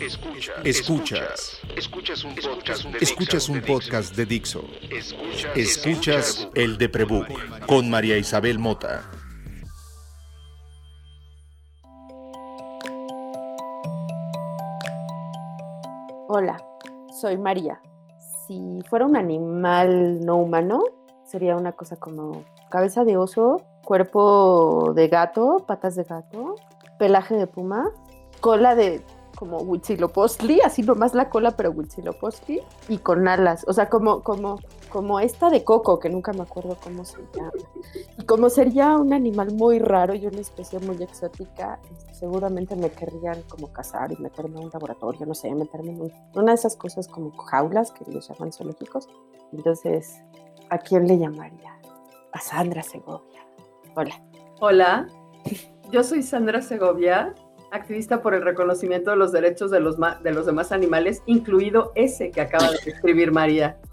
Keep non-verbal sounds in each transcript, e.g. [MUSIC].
Escuchas. Escuchas. Escuchas un podcast de Escuchas un podcast de Dixo. Escuchas el de Prebook con María Isabel Mota. Hola, soy María. Si fuera un animal no humano, sería una cosa como cabeza de oso, cuerpo de gato, patas de gato, pelaje de puma, cola de como Huitzilopochtli, así nomás la cola, pero Huitzilopochtli, y con alas, o sea, como, como, como esta de Coco, que nunca me acuerdo cómo se llama. Y como sería un animal muy raro y una especie muy exótica, este, seguramente me querrían como cazar y meterme en un laboratorio, no sé, meterme en una de esas cosas como jaulas que los llaman zoológicos. Entonces, ¿a quién le llamaría? A Sandra Segovia. Hola. Hola, yo soy Sandra Segovia activista por el reconocimiento de los derechos de los, de los demás animales, incluido ese que acaba de escribir María. [LAUGHS]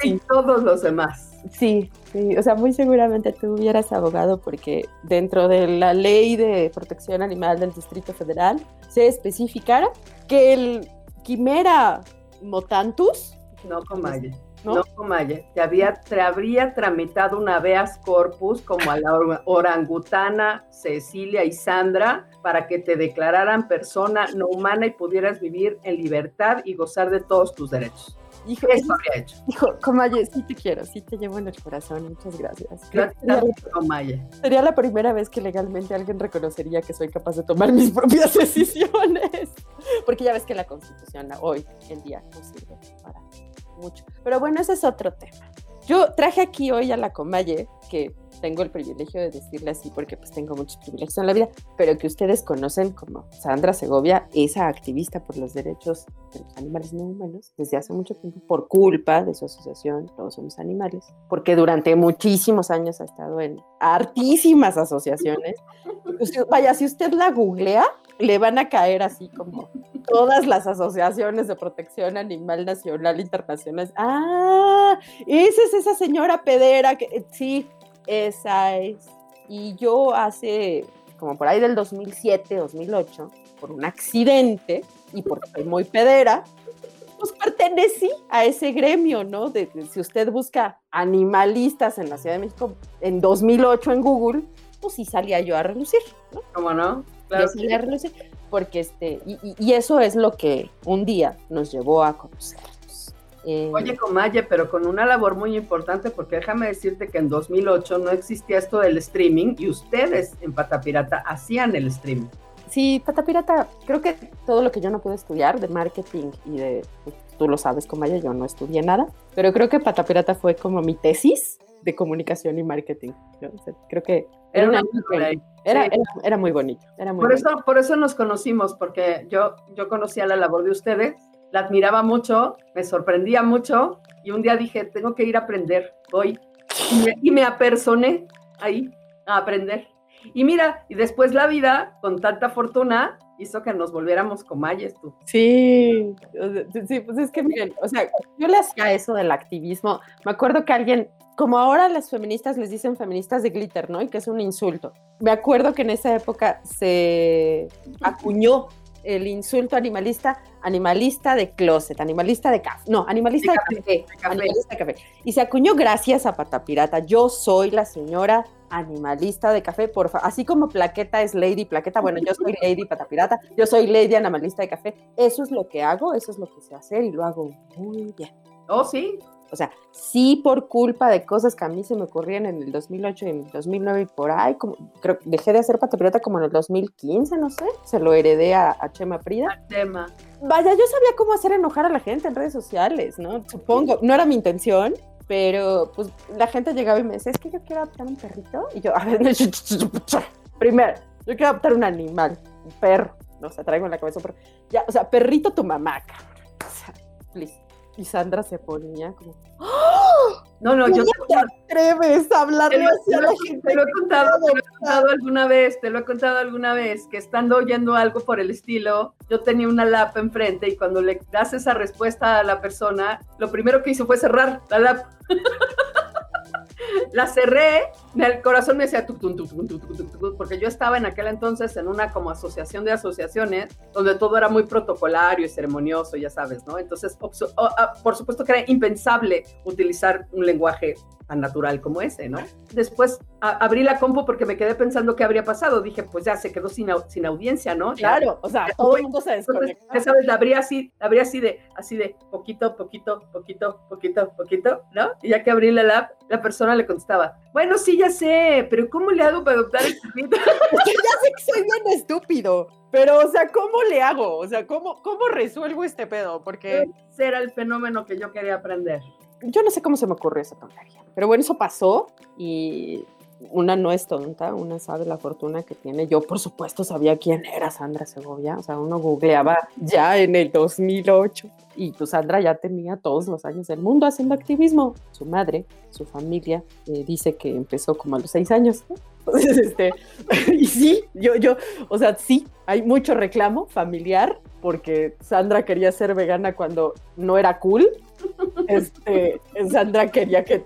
Sí, todos los demás. Sí, sí, o sea, muy seguramente tú hubieras abogado porque dentro de la ley de protección animal del Distrito Federal se especificara que el quimera motantus, no comalle, no, comalle, te, había, te habría tramitado un habeas corpus como a la orangutana Cecilia y Sandra para que te declararan persona no humana y pudieras vivir en libertad y gozar de todos tus derechos. Hijo, Eso habría hecho. Hijo, Comalle, sí te quiero, sí te llevo en el corazón, muchas gracias. Gracias, Comalle. Sería la primera vez que legalmente alguien reconocería que soy capaz de tomar mis [LAUGHS] propias decisiones. Porque ya ves que la Constitución hoy en día no sirve para mucho. Pero bueno, ese es otro tema. Yo traje aquí hoy a la Comalle, que tengo el privilegio de decirle así porque pues tengo muchos privilegios en la vida, pero que ustedes conocen como Sandra Segovia, esa activista por los derechos de los animales no humanos desde hace mucho tiempo por culpa de su asociación Todos Somos Animales, porque durante muchísimos años ha estado en hartísimas asociaciones. vaya, si usted la googlea, le van a caer así como todas las asociaciones de protección animal nacional, internacional. Ah, esa es esa señora pedera que sí, esa es. Y yo hace, como por ahí del 2007, 2008, por un accidente y porque soy muy pedera, pues pertenecí a ese gremio, ¿no? De, si usted busca animalistas en la Ciudad de México en 2008 en Google, pues sí salía yo a relucir, ¿no? ¿Cómo no? Claro. Yo salía a relucir, porque este, y, y eso es lo que un día nos llevó a conocer. Eh, Oye, Comalle, pero con una labor muy importante, porque déjame decirte que en 2008 no existía esto del streaming y ustedes en Patapirata hacían el streaming. Sí, Patapirata, creo que todo lo que yo no pude estudiar de marketing y de, pues, tú lo sabes, Comalle, yo no estudié nada, pero creo que Patapirata fue como mi tesis de comunicación y marketing. creo que era, una era, era, muy bonito. Era muy por, Eso, por eso nos conocimos, porque yo, yo conocía la labor de ustedes la admiraba mucho, me sorprendía mucho y un día dije, tengo que ir a aprender hoy. Y me, apersoné ahí a aprender. Y mira, y después la vida, con tanta fortuna, hizo que nos volviéramos comayes tú. Sí, sí, pues es que miren, o sea, yo le hacía eso del activismo. Me acuerdo que alguien, como ahora las feministas les dicen feministas de glitter, ¿no? Y que es un insulto. Me acuerdo que en esa época se acuñó el insulto animalista, animalista de closet, animalista de café, no, animalista de, café, animalista de café. Y se acuñó gracias a Patapirata. Yo soy la señora animalista de café, por así como plaqueta es Lady Plaqueta, bueno, yo soy Lady Patapirata, yo soy Lady Animalista de café. Eso es lo que hago, eso es lo que sé hacer y lo hago muy bien. Oh, sí, o sea, sí por culpa de cosas que a mí se me ocurrían en el 2008 y en el 2009 y por ahí, como, creo que dejé de hacer patapirata como en el 2015, no sé, se lo heredé a, Chema Prida. Chema. Vaya, yo sabía cómo hacer enojar a la gente en redes sociales, ¿no? Supongo, no era mi intención, pero pues la gente llegaba y me decía, es que yo quiero adoptar un perrito. Y yo, a ver, primero, yo quiero adoptar un animal, un perro. No o sea, traigo en la cabeza un perro. Ya, o sea, perrito tu mamá, cabrón. O sea, please. Y Sandra se ponía como, ¡Oh! No, no, yo te atreves a hablarle así a la gente. Te lo, he contado, te lo he contado alguna vez, te lo he contado alguna vez, que estando oyendo algo por el estilo, yo tenía una lap enfrente y cuando le das esa respuesta a la persona, lo primero que hizo fue cerrar la lap. [LAUGHS] [LAUGHS] la cerré, el corazón me decía porque yo estaba en aquel entonces en una como asociación de asociaciones donde todo era muy protocolario y ceremonioso, ya sabes, ¿no? Entonces, ah, por supuesto que era impensable utilizar un lenguaje tan natural como ese, ¿no? Después abrí la compu porque me quedé pensando qué habría pasado. Dije, pues ya se quedó sin, sin audiencia, ¿no? Claro, o sea, todo el mundo se desconectó. Ya sabes, la abrí así, la abrí así de, así de poquito, poquito, poquito, poquito, poquito, ¿no? Y ya que abrí la lab, la persona le contestaba, bueno, sí, ya sé, pero ¿cómo le hago para adoptar el chiquito? [LAUGHS] ya sé que soy bien estúpido. Pero, o sea, ¿cómo le hago? O sea, ¿cómo, cómo resuelvo este pedo? Porque... Ese era el fenómeno que yo quería aprender yo no sé cómo se me ocurrió esa tontería. Pero bueno, eso pasó y una no es tonta, una sabe la fortuna que tiene. Yo, por supuesto, sabía quién era Sandra Segovia. O sea, uno googleaba ya en el 2008 y pues Sandra ya tenía todos los años del mundo haciendo activismo. Su madre, su familia, eh, dice que empezó como a los seis años. Entonces, este, [LAUGHS] y sí, yo, yo, o sea, sí, hay mucho reclamo familiar porque Sandra quería ser vegana cuando no era cool este, Sandra quería que,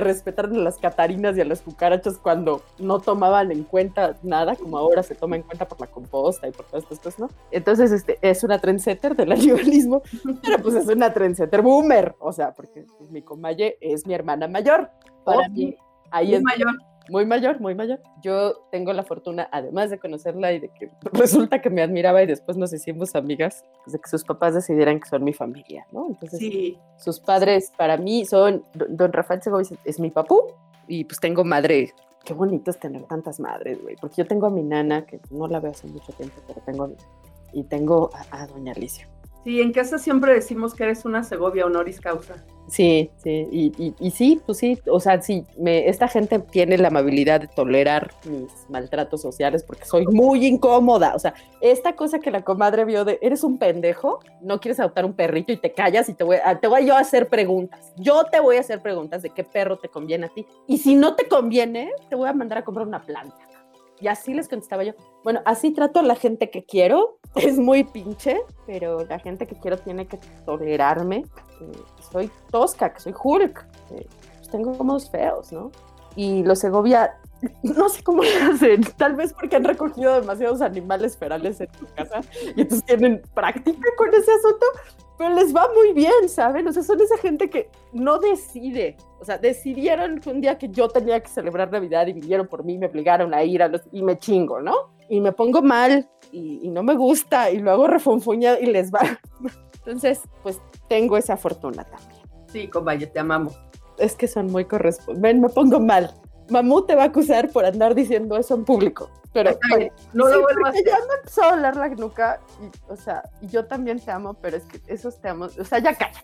respetaran a las catarinas y a las cucarachas cuando no tomaban en cuenta nada, como ahora se toma en cuenta por la composta y por todas estas cosas, ¿no? Entonces, este, es una trendsetter del [LAUGHS] animalismo, pero pues es una trendsetter boomer, o sea, porque mi comalle es mi hermana mayor. Para oh, mí, ahí es mayor muy mayor, muy mayor. Yo tengo la fortuna, además de conocerla y de que resulta que me admiraba y después nos hicimos amigas, pues, de que sus papás decidieran que son mi familia, ¿no? Entonces, sí. sus padres para mí son, don Rafael Segovia es mi papú y pues tengo madre. Qué bonito es tener tantas madres, güey, porque yo tengo a mi nana, que no la veo hace mucho tiempo, pero tengo a mi, y tengo a, a doña Alicia. Sí, en casa siempre decimos que eres una Segovia honoris causa. Sí, sí, y, y, sí, pues sí, o sea, sí, me, esta gente tiene la amabilidad de tolerar mis maltratos sociales porque soy muy incómoda, o sea, esta cosa que la comadre vio de, eres un pendejo, no quieres adoptar un perrito y te callas y te voy, te voy yo a hacer preguntas, yo te voy a hacer preguntas de qué perro te conviene a ti, y si no te conviene, te voy a mandar a comprar una planta. Y así les contestaba yo. Bueno, así trato a la gente que quiero. [LAUGHS] Es muy pinche, pero la gente que quiero tiene que tolerarme. soy tosca, que soy Hulk. pues tengo modos feos, ¿no? Y los Segovia, [LAUGHS] no sé cómo lo hacen. Tal vez porque han recogido demasiados animales ferales en su casa y entonces tienen práctica con ese asunto pero les va muy bien, ¿saben? O sea, son esa gente que no decide. O sea, decidieron un día que yo tenía que celebrar Navidad y vinieron por mí, me obligaron a ir a los, y me chingo, ¿no? Y me pongo mal y, no me gusta y luego refonfuña y les va. [LAUGHS] Entonces, pues tengo esa fortuna también. Sí, combate, te amamos. Es que son muy correspondientes. me pongo mal. Mamú te va a acusar por andar diciendo eso en público. Pero no lo vuelvo a hacer. Ya me empezó a hablar la nuca, y, o sea, yo también te amo, pero es que esos te amo, o sea, ya cállate.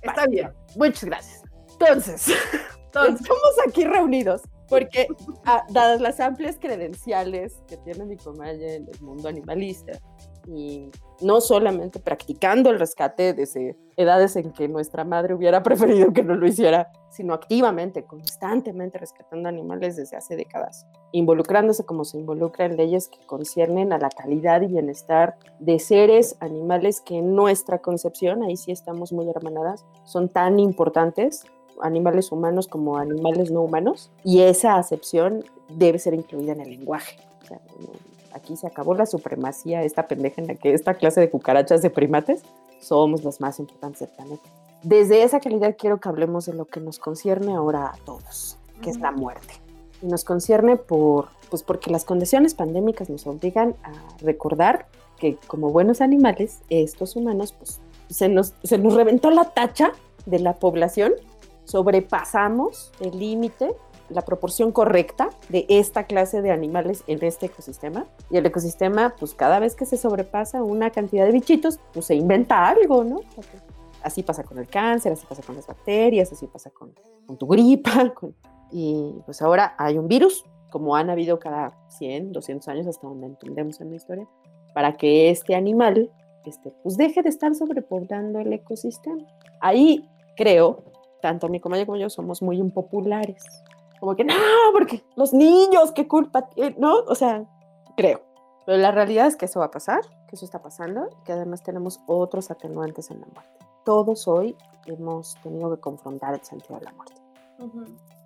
Está bien. Muchas gracias. Entonces, [LAUGHS] Entonces, estamos aquí reunidos porque, [LAUGHS] ah, dadas las amplias credenciales que tiene mi comadre en el mundo animalista, y no solamente practicando el rescate desde edades en que nuestra madre hubiera [LAUGHS] preferido que no lo hiciera, sino activamente, constantemente rescatando animales desde hace décadas, involucrándose como se involucra en leyes que conciernen a la calidad y bienestar de seres animales que en nuestra concepción, ahí sí estamos muy hermanadas, son tan importantes animales humanos como animales no humanos y esa acepción debe ser incluida en el lenguaje. O sea, aquí se acabó la supremacía, esta pendeja en la que esta clase de cucarachas de primates somos las más importantes del planeta. Desde esa calidad quiero que hablemos de lo que nos concierne ahora a todos, que es la muerte. Y nos concierne por, pues porque las condiciones pandémicas nos obligan a recordar que como buenos animales, estos humanos, pues se nos, se nos reventó la tacha de la población, sobrepasamos el límite la proporción correcta de esta clase de animales en este ecosistema. Y el ecosistema, pues cada vez que se sobrepasa una cantidad de bichitos, pues se inventa algo, ¿no? Así pasa con el cáncer, así pasa con las bacterias, así pasa con, tu gripa. [LAUGHS] y pues ahora hay un virus, como han habido cada 100, 200 años, hasta donde entendemos en la historia, para que este animal este, pues deje de estar sobrepoblando el ecosistema. Ahí creo, tanto mi comadre como yo somos muy impopulares como que no, porque los niños, qué culpa, ¿no? O sea, creo. Pero la realidad es que eso va a pasar, que eso está pasando, que además tenemos otros atenuantes en la muerte. Todos hoy hemos tenido que confrontar el sentido de la muerte.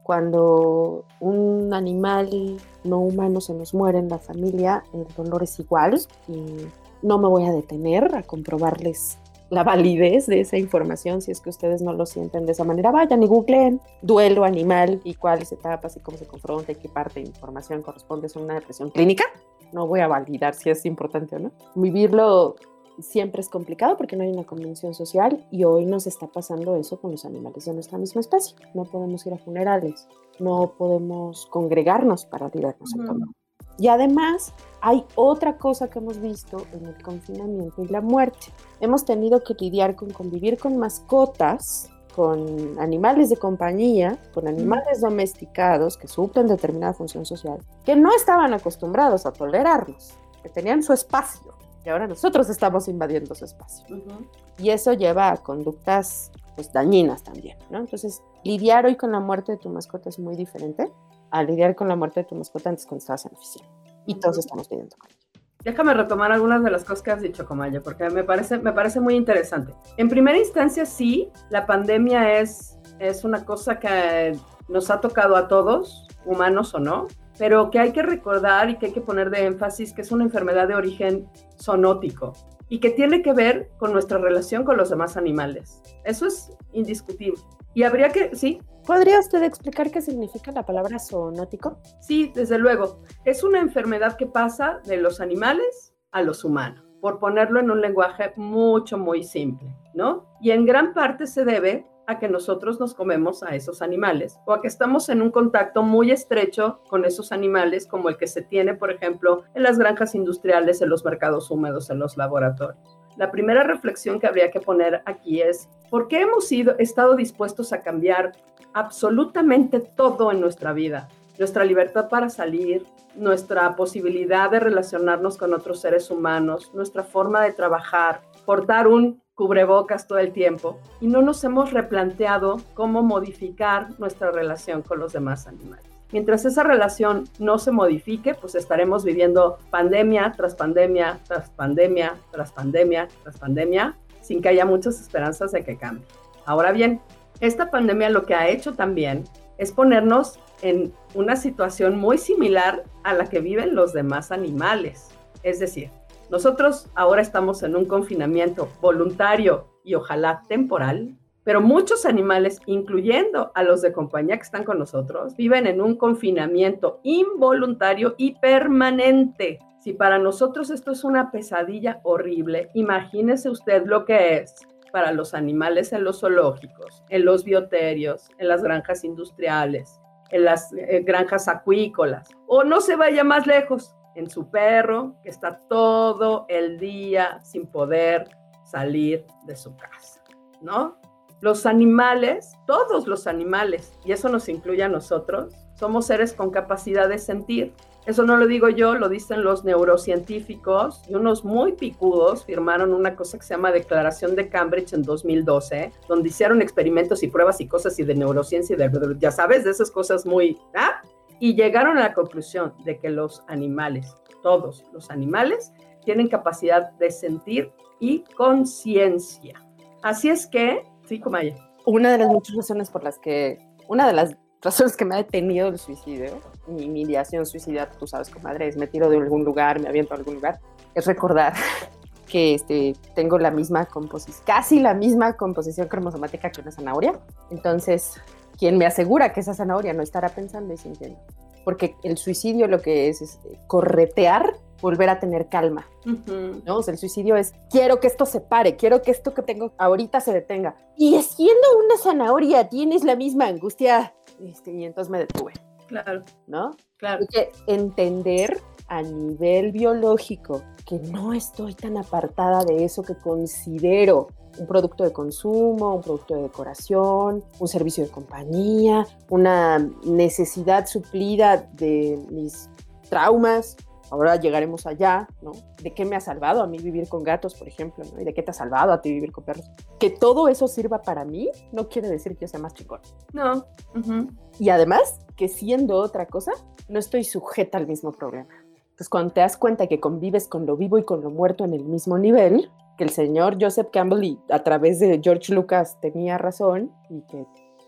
Cuando un animal no humano se nos muere en la familia, el dolor es igual y no me voy a detener a comprobarles la validez de esa información, si es que ustedes no lo sienten de esa manera, vayan y googleen duelo animal y cuáles etapas y cómo se confronta y qué parte de información corresponde a una depresión clínica. No voy a validar si es importante o no. Vivirlo siempre es complicado porque no hay una convención social y hoy nos está pasando eso con los animales de nuestra misma especie. No podemos ir a funerales, no podemos congregarnos para lidarnos uh -huh. Y además hay otra cosa que hemos visto en el confinamiento y la muerte. Hemos tenido que lidiar con convivir con mascotas, con animales de compañía, con animales domesticados que suplen determinada función social, que no estaban acostumbrados a tolerarnos, que tenían su espacio. Y ahora nosotros estamos invadiendo su espacio. Uh -huh. Y eso lleva a conductas pues, dañinas también. ¿no? Entonces, lidiar hoy con la muerte de tu mascota es muy diferente a lidiar con la muerte de tu mascota antes cuando estabas en oficina. Y todos estamos pidiendo con ella. Déjame retomar algunas de las cosas que has dicho, Comaya, porque me parece, me parece muy interesante. En primera instancia, sí, la pandemia es, es una cosa que nos ha tocado a todos, humanos o no, pero que hay que recordar y que hay que poner de énfasis que es una enfermedad de origen zoonótico y que tiene que ver con nuestra relación con los demás animales. Eso es indiscutible. Y habría que, sí, ¿Podría usted explicar qué significa la palabra zoonótico? Sí, desde luego. Es una enfermedad que pasa de los animales a los humanos, por ponerlo en un lenguaje mucho, muy simple, ¿no? Y en gran parte se debe a que nosotros nos comemos a esos animales o a que estamos en un contacto muy estrecho con esos animales como el que se tiene, por ejemplo, en las granjas industriales, en los mercados húmedos, en los laboratorios. La primera reflexión que habría que poner aquí es, ¿por qué hemos sido, estado dispuestos a cambiar absolutamente todo en nuestra vida? Nuestra libertad para salir, nuestra posibilidad de relacionarnos con otros seres humanos, nuestra forma de trabajar, portar un cubrebocas todo el tiempo y no nos hemos replanteado cómo modificar nuestra relación con los demás animales. Mientras esa relación no se modifique, pues estaremos viviendo pandemia tras pandemia, tras pandemia, tras pandemia, tras pandemia, sin que haya muchas esperanzas de que cambie. Ahora bien, esta pandemia lo que ha hecho también es ponernos en una situación muy similar a la que viven los demás animales. Es decir, nosotros ahora estamos en un confinamiento voluntario y ojalá temporal, pero muchos animales, incluyendo a los de compañía que están con nosotros, viven en un confinamiento involuntario y permanente. Si para nosotros esto es una pesadilla horrible, imagínese usted lo que es para los animales en los zoológicos, en los bioterios, en las granjas industriales, en las eh, granjas acuícolas, o no se vaya más lejos, en su perro que está todo el día sin poder salir de su casa, ¿no? Los animales, todos los animales, y eso nos incluye a nosotros, somos seres con capacidad de sentir. Eso no lo digo yo, lo dicen los neurocientíficos y unos muy picudos firmaron una cosa que se llama Declaración de Cambridge en 2012, donde hicieron experimentos y pruebas y cosas y de neurociencia y de, ya sabes, de esas cosas muy... ¿ah? Y llegaron a la conclusión de que los animales, todos los animales, tienen capacidad de sentir y conciencia. Así es que Sí, Comaya. Una de las muchas razones por las que, una de las razones que me ha detenido el suicidio, mi, mi ideación suicida, tú sabes, comadre, es me tiro de algún lugar, me aviento a algún lugar, es recordar [LAUGHS] que este, tengo la misma composición, casi la misma composición cromosomática que una zanahoria. Entonces, quien me asegura que esa zanahoria no estará pensando y sintiendo. Porque el suicidio lo que es es corretear volver a tener calma. Uh -huh. ¿no? O sea, el suicidio es, quiero que esto se pare, quiero que esto que tengo ahorita se detenga. Y siendo una zanahoria, tienes la misma angustia. Este, y entonces me detuve. Claro. ¿No? Claro. Hay que entender a nivel biológico que no estoy tan apartada de eso que considero un producto de consumo, un producto de decoración, un servicio de compañía, una necesidad suplida de mis traumas, ahora llegaremos allá, ¿no? ¿De qué me ha salvado a mí vivir con gatos, por ejemplo, ¿no? ¿Y de qué te ha salvado a ti vivir con perros? Que todo eso sirva para mí no quiere decir que yo sea más chingón. No. Uh -huh. Y además, que siendo otra cosa, no estoy sujeta al mismo problema. Entonces, cuando te das cuenta que convives con lo vivo y con lo muerto en el mismo nivel, que el señor Joseph Campbell y a través de George Lucas tenía razón y que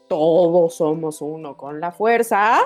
todos somos uno con la fuerza,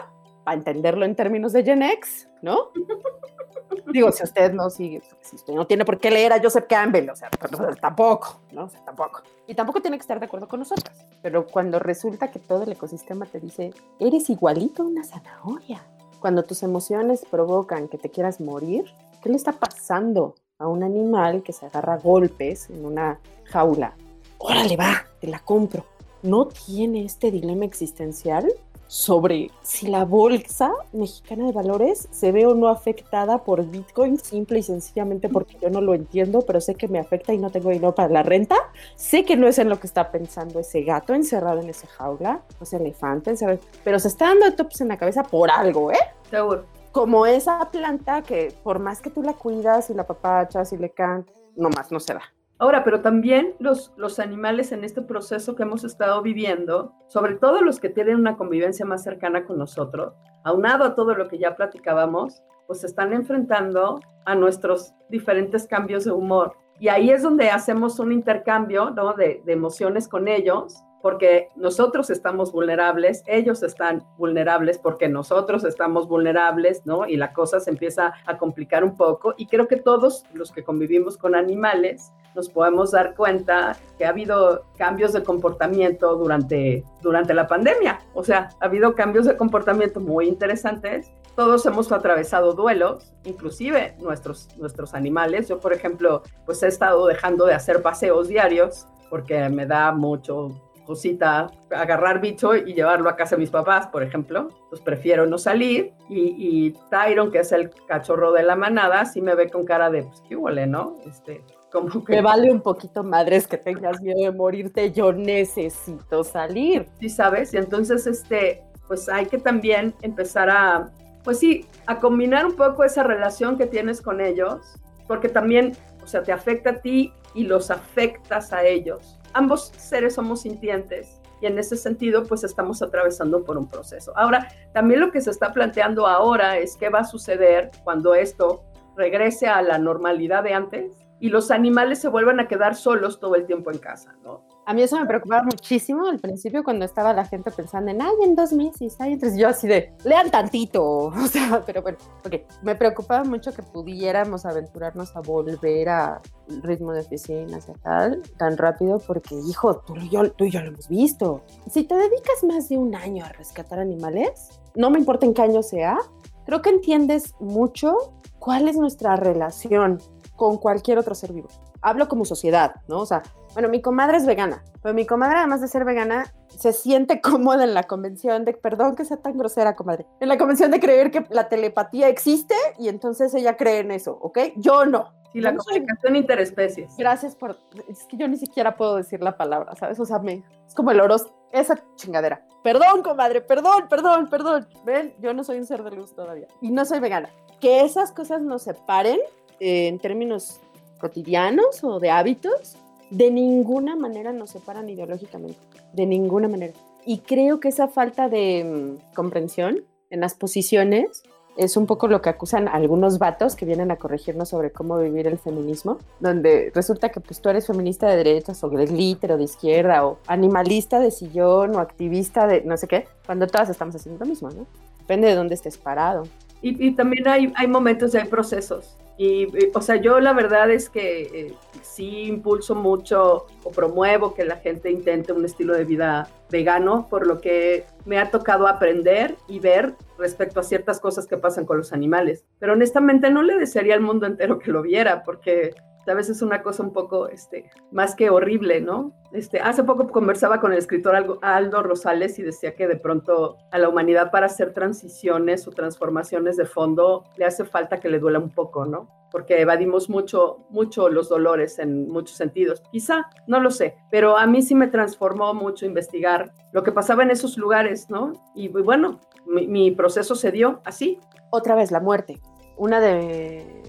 para entenderlo en términos de Gen X, ¿no? [LAUGHS] Digo, si usted no sigue, si usted no tiene por qué leer a Joseph Campbell, o sea, pues, tampoco, ¿no? O sea, tampoco. Y tampoco tiene que estar de acuerdo con nosotras. Pero cuando resulta que todo el ecosistema te dice, eres igualito a una zanahoria. Cuando tus emociones provocan que te quieras morir, ¿qué le está pasando a un animal que se agarra a golpes en una jaula? Órale, va, te la compro. ¿No tiene este dilema existencial? Sobre si la bolsa mexicana de valores se ve o no afectada por Bitcoin, simple y sencillamente porque yo no lo entiendo, pero sé que me afecta y no tengo dinero para la renta. Sé que no es en lo que está pensando ese gato encerrado en esa jaula, o ese elefante encerrado, pero se está dando tops en la cabeza por algo, ¿eh? Seguro. Como esa planta que por más que tú la cuidas y la papachas y le can, nomás no se da. Ahora, pero también los, los animales en este proceso que hemos estado viviendo, sobre todo los que tienen una convivencia más cercana con nosotros, aunado a todo lo que ya platicábamos, pues están enfrentando a nuestros diferentes cambios de humor. Y ahí es donde hacemos un intercambio ¿no? de emociones con ellos porque nosotros estamos vulnerables, ellos están vulnerables porque nosotros estamos vulnerables, ¿no? Y la cosa se empieza a complicar un poco y creo que todos los que convivimos con animales nos podemos dar cuenta que ha habido cambios de comportamiento durante, durante la pandemia. O sea, ha habido cambios de comportamiento muy interesantes. Todos hemos atravesado duelos, inclusive nuestros, nuestros animales. Yo, por ejemplo, pues he estado dejando de hacer paseos diarios porque me da mucho cosita, agarrar bicho y llevarlo a casa de mis papás, por ejemplo. Pues prefiero no salir. Y, y Tyron, que es el cachorro de la manada, sí me ve con cara de, pues qué huele, ¿no? Este, como que... Me vale un poquito madres que tengas miedo de morirte, yo necesito salir. Sí, sabes, y entonces, este, pues hay que también empezar a, pues sí, a combinar un poco esa relación que tienes con ellos, porque también, o sea, te afecta a ti y los afectas a ellos. Ambos seres somos sintientes y en ese sentido pues estamos atravesando por un proceso. Ahora, también lo que se está planteando ahora es qué va a suceder cuando esto regrese a la normalidad de antes y los animales se vuelvan a quedar solos todo el tiempo en casa, ¿no? A mí eso me preocupaba muchísimo al principio cuando estaba la gente pensando en, ay, en dos meses, ay, entonces yo así de, lean tantito, [LAUGHS] o sea, pero bueno, porque me preocupaba mucho que pudiéramos aventurarnos a volver a ritmo de oficinas y tal, tan rápido, porque, hijo, tú, yo, tú y yo lo hemos visto. Si te dedicas más de un año a rescatar animales, no me importa en qué año sea, creo que entiendes mucho cuál es nuestra relación con cualquier otro ser vivo. Hablo como sociedad, ¿no? O sea, bueno, mi comadre es vegana, pero mi comadre, además de ser vegana, se siente [LAUGHS] cómoda en la convención de, perdón que sea tan grosera, comadre, en la convención de creer que la telepatía existe y entonces ella cree en eso, ¿ok? Yo no. Sí, la comunicación interespecies. Gracias por. Es que yo ni siquiera puedo decir la palabra, ¿sabes? O sea, me, es como el oro, esa chingadera. Perdón, comadre, perdón, perdón, perdón. Ven, yo no soy un ser de luz todavía. Y no soy vegana. Que esas cosas nos separen en términos cotidianos o de hábitos, de ninguna manera nos separan ideológicamente, de ninguna manera. Y creo que esa falta de mm, comprensión en las posiciones es un poco lo que acusan algunos vatos que vienen a corregirnos sobre cómo vivir el feminismo, donde resulta que pues tú eres feminista de derechas o glitter o de izquierda o animalista de sillón o activista de no sé qué, cuando todas estamos haciendo lo mismo, ¿no? Depende de dónde estés parado. Y, también hay, hay momentos y hay procesos. Y, o sea, yo la verdad es que eh, sí impulso mucho o promuevo que la gente intente un estilo de vida vegano, por lo que me ha tocado aprender y ver respecto a ciertas cosas que pasan con los animales. Pero honestamente no le desearía al mundo entero que lo viera, porque a veces es una cosa un poco, este, más que horrible, ¿no? Este, hace poco conversaba con el escritor Aldo Rosales y decía que de pronto a la humanidad para hacer transiciones o transformaciones de fondo le hace falta que le duela un poco, ¿no? Porque evadimos mucho, mucho los dolores en muchos sentidos. Quizá, no lo sé, pero a mí sí me transformó mucho investigar lo que pasaba en esos lugares, ¿no? Y bueno, mi, mi proceso se dio así. Otra vez, la muerte. Una de,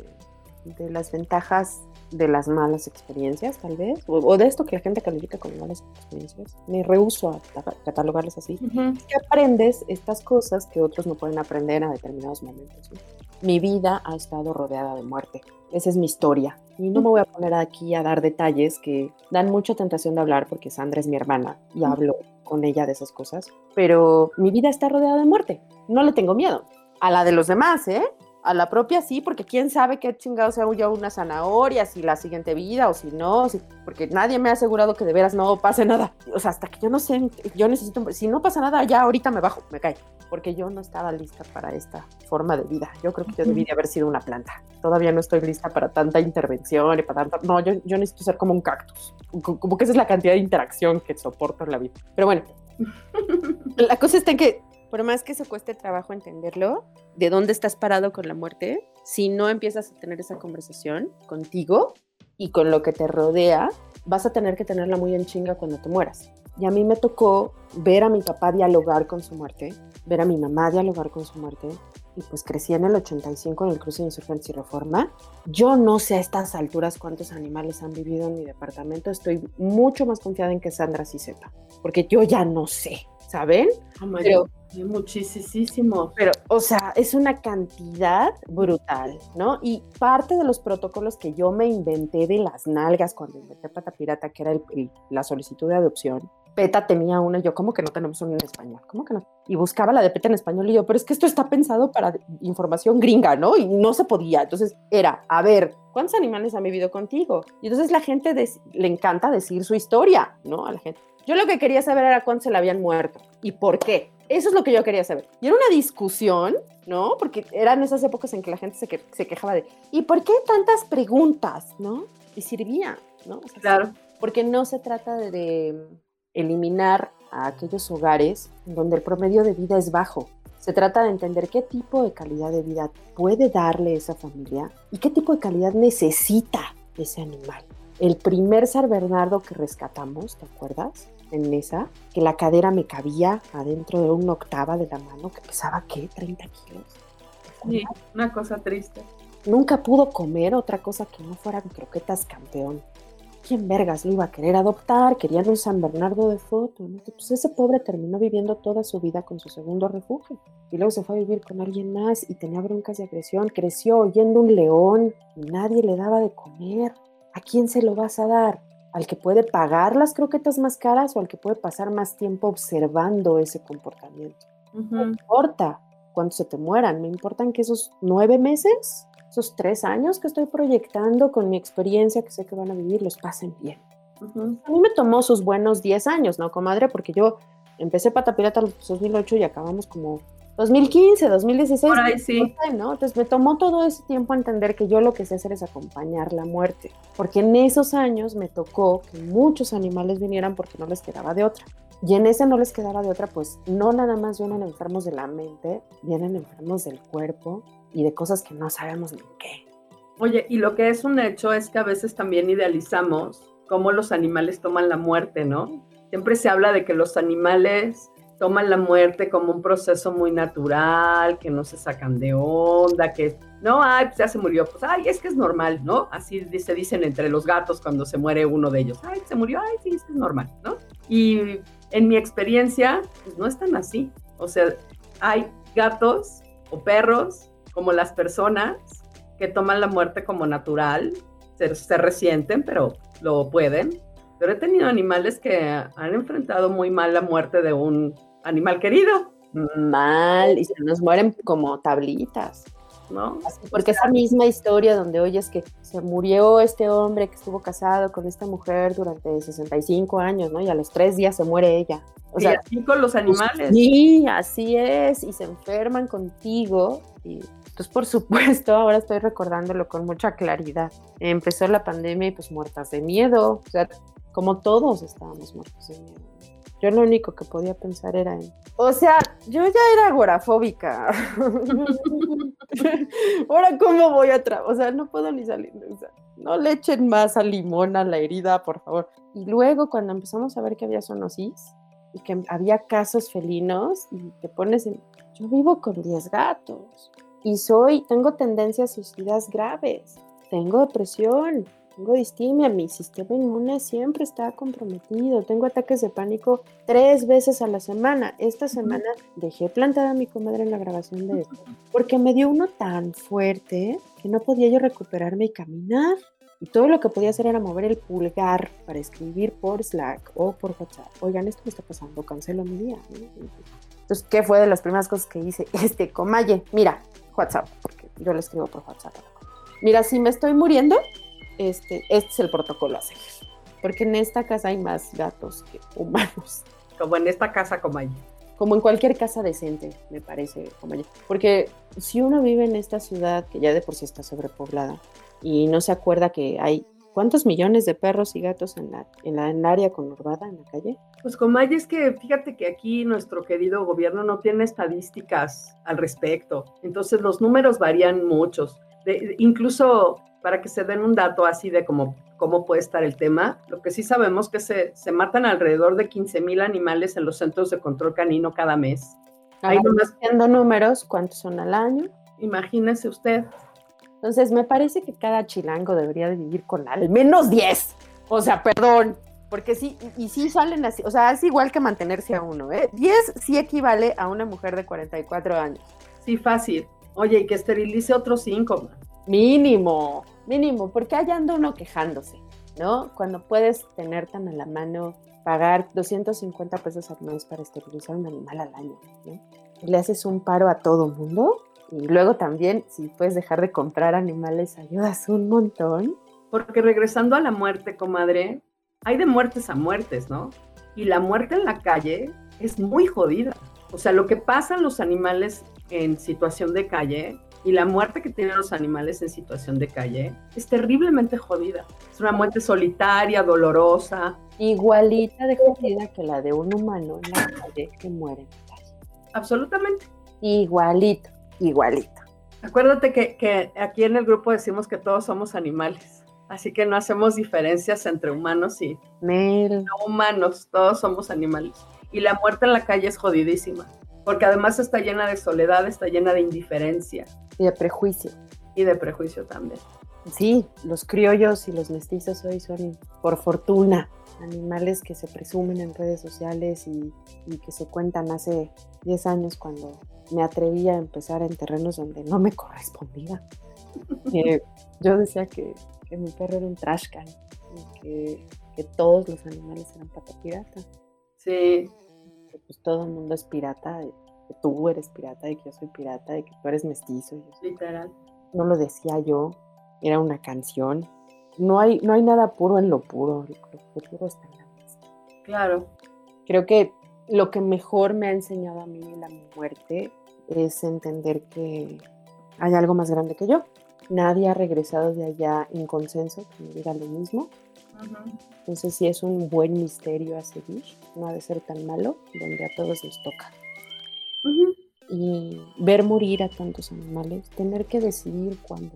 de las ventajas de las malas experiencias, tal vez, o, de esto que la gente califica como malas experiencias. Me rehuso a catalogarlas así. que aprendes estas cosas que otros no pueden aprender a determinados momentos. Mi vida ha estado rodeada de muerte. Esa es mi historia. Y no me voy a poner aquí a dar detalles que dan mucha tentación de hablar porque Sandra es mi hermana y hablo con ella de esas cosas, pero mi vida está rodeada de muerte. No le tengo miedo. A la de los demás, ¿eh? A la propia sí, porque quién sabe qué chingado sea yo una zanahoria, si la siguiente vida o si no, porque nadie me ha asegurado que de veras no pase nada. O sea, hasta que yo no sé, yo necesito, si no pasa nada, ya ahorita me bajo, me cae, porque yo no estaba lista para esta forma de vida. Yo creo que yo debí de haber sido una planta. Todavía no estoy lista para tanta intervención y para tanta... No, yo, yo necesito ser como un cactus. Como que esa es la cantidad de interacción que soporto en la vida. Pero bueno, la cosa está en que por más que se cueste trabajo entenderlo, de dónde estás parado con la muerte, si no empiezas a tener esa conversación contigo y con lo que te rodea, vas a tener que tenerla muy en chinga cuando te mueras. Y a mí me tocó ver a mi papá dialogar con su muerte, ver a mi mamá dialogar con su muerte, y pues crecí en el 85 en el cruce de Insurgencia y Reforma. Yo no sé a estas alturas cuántos animales han vivido en mi departamento, estoy mucho más confiada en que Sandra sí sepa, porque yo ya no sé. ¿Saben? Oh pero, muchísimo. Pero, o sea, es una cantidad brutal, ¿no? Y parte de los protocolos que yo me inventé de las nalgas cuando inventé Pata Pirata, que era la solicitud de adopción, PETA tenía una, yo, ¿cómo que no tenemos una en español? ¿Cómo que no? Y buscaba la de PETA en español y yo, pero es que esto está pensado para información gringa, ¿no? Y no se podía. Entonces era, a ver, ¿cuántos animales han vivido contigo? Y entonces la gente le encanta decir su historia, ¿no? A la gente. Yo lo que quería saber era cuánto se le habían muerto y por qué. Eso es lo que yo quería saber. Y era una discusión, ¿no? Porque eran esas épocas en que la gente se, se quejaba de, ¿y por qué tantas preguntas, ¿no? Y servía, ¿no? claro. Porque no se trata de, eliminar a aquellos hogares donde el promedio de vida es bajo. Se trata de entender qué tipo de calidad de vida puede darle esa familia y qué tipo de calidad necesita ese animal. El primer San Bernardo que rescatamos, ¿te acuerdas? En mesa, que la cadera me cabía adentro de una octava de la mano, que pesaba, ¿qué? 30 kilos. Sí, una cosa triste. Nunca pudo comer otra cosa que no fueran croquetas campeón. ¿Quién vergas lo iba a querer adoptar? Querían un San Bernardo de foto. Pues ese pobre terminó viviendo toda su vida con su segundo refugio. Y luego se fue a vivir con alguien más y tenía broncas de agresión. Creció oyendo un león y nadie le daba de comer. ¿A quién se lo vas a dar? Al que puede pagar las croquetas más caras o al que puede pasar más tiempo observando ese comportamiento. No importa cuánto se te mueran, me importan que esos nueve meses, esos tres años que estoy proyectando con mi experiencia que sé que van a vivir, los pasen bien. A mí me tomó sus buenos diez años, ¿no, comadre? Porque yo empecé Pata Pirata en 2008 y acabamos como 2015, 2016. sí. ¿no? Entonces me tomó todo ese tiempo entender que yo lo que sé hacer es acompañar la muerte, porque en esos años me tocó que muchos animales vinieran porque no les quedaba de otra. Y en ese no les quedaba de otra, pues no nada más vienen enfermos de la mente, vienen enfermos del cuerpo y de cosas que no sabemos ni qué. Oye, y lo que es un hecho es que a veces también idealizamos cómo los animales toman la muerte, ¿no? Siempre se habla de que los animales toman la muerte como un proceso muy natural, que no se sacan de onda, que no, ay, pues ya se murió, pues ay, es que es normal, ¿no? Así se dicen entre los gatos cuando se muere uno de ellos, ay, se murió, ay, sí, es que es normal, ¿no? Y en mi experiencia, pues no es tan así. O sea, hay gatos o perros, como las personas, que toman la muerte como natural, se, se resienten, pero lo pueden. Pero he tenido animales que han enfrentado muy mal la muerte de un animal querido. Mal, y se nos mueren como tablitas. ¿No? porque esa misma historia donde oyes que se murió este hombre que estuvo casado con esta mujer durante 65 años, ¿no? Y a los tres días se muere ella. O sea, así con los animales. Sí, así es, y se enferman contigo. Y pues por supuesto, ahora estoy recordándolo con mucha claridad. Empezó la pandemia y pues muertas de miedo. O sea, como todos estábamos muertos de miedo. Yo lo único que podía pensar era en... O sea, yo ya era agorafóbica. [LAUGHS] Ahora, ¿cómo voy a trabajar? O sea, no puedo ni salir. no le echen más a limón a la herida, por favor. Y luego, cuando empezamos a ver que había zoonosis y que había casos felinos, y te pones en... Yo vivo con 10 gatos y soy, tengo tendencias suicidas graves, tengo depresión, tengo distimia, mi sistema inmune siempre está comprometido, tengo ataques de pánico tres veces a la semana. Esta semana dejé plantada a mi comadre en la grabación de esto, porque me dio uno tan fuerte que no podía yo recuperarme y caminar. Y todo lo que podía hacer era mover el pulgar para escribir por Slack o por WhatsApp. Oigan, esto me está pasando, cancelo mi día. Entonces, ¿qué fue de las primeras cosas que hice? [LAUGHS] Este, Comaye, mira, WhatsApp, porque yo le escribo por WhatsApp. Mira, si me estoy muriendo, este, este es el protocolo a seguir. Porque en esta casa hay más gatos que humanos. Como en esta casa, Comaye como en cualquier casa decente, me parece, porque si uno vive en esta ciudad que ya de por sí está sobrepoblada y no se acuerda que hay cuántos millones de perros y gatos en la, en la, en área conurbada, en la calle. Pues Comay, es que fíjate que aquí nuestro querido gobierno no tiene estadísticas al respecto, entonces los números varían muchos. De, incluso para que se den un dato así de como cómo puede estar el tema. Lo que sí sabemos es que se, se matan alrededor de 15 mil animales en los centros de control canino cada mes. Ahí nomás números, ¿cuántos son al año? Imagínese usted. Entonces, me parece que cada chilango debería de vivir con al menos 10. O sea, perdón, porque sí, y sí salen así, o sea, es igual que mantenerse a uno, ¿eh? 10 sí equivale a una mujer de 44 años. Sí, fácil. Oye, y que esterilice otros 5. Mínimo mínimo, porque allá anda uno quejándose, ¿no? Cuando puedes tener tan a la mano pagar 250 pesos al mes para esterilizar un animal al año, ¿no? Le haces un paro a todo mundo y luego también, si puedes dejar de comprar animales, ayudas un montón. Porque regresando a la muerte, comadre, hay de muertes a muertes, ¿no? Y la muerte en la calle es muy jodida. O sea, lo que pasa en los animales en situación de calle y la muerte que tienen los animales en situación de calle es terriblemente jodida. Es una muerte solitaria, dolorosa. Igualita de jodida que la de un humano en la calle que muere en la calle. Absolutamente. Igualito, igualito. Acuérdate que, que aquí en el grupo decimos que todos somos animales. Así que no hacemos diferencias entre humanos y no humanos, todos somos animales. Y la muerte en la calle es jodidísima, porque además está llena de soledad, está llena de indiferencia, y de prejuicio. Y de prejuicio también. Sí, los criollos y los mestizos hoy son, por fortuna, animales que se presumen en redes sociales y, que se cuentan hace 10 años cuando me atreví a empezar en terrenos donde no me correspondía. [LAUGHS] Eh, yo decía que, mi perro era un trash can y que, todos los animales eran pata pirata. Sí. pues todo el mundo es pirata que tú eres pirata, de que yo soy pirata, de que tú eres mestizo. Literal. No lo decía yo, era una canción. No hay, no hay nada puro en lo puro, lo puro está en la mesa. Claro. Creo que lo que mejor me ha enseñado a mí la muerte es entender que hay algo más grande que yo. Nadie ha regresado de allá en consenso que me diga lo mismo. Entonces, si es un buen misterio a seguir, no ha de ser tan malo, donde a todos nos toca. Y ver morir a tantos animales, tener que decidir cuándo.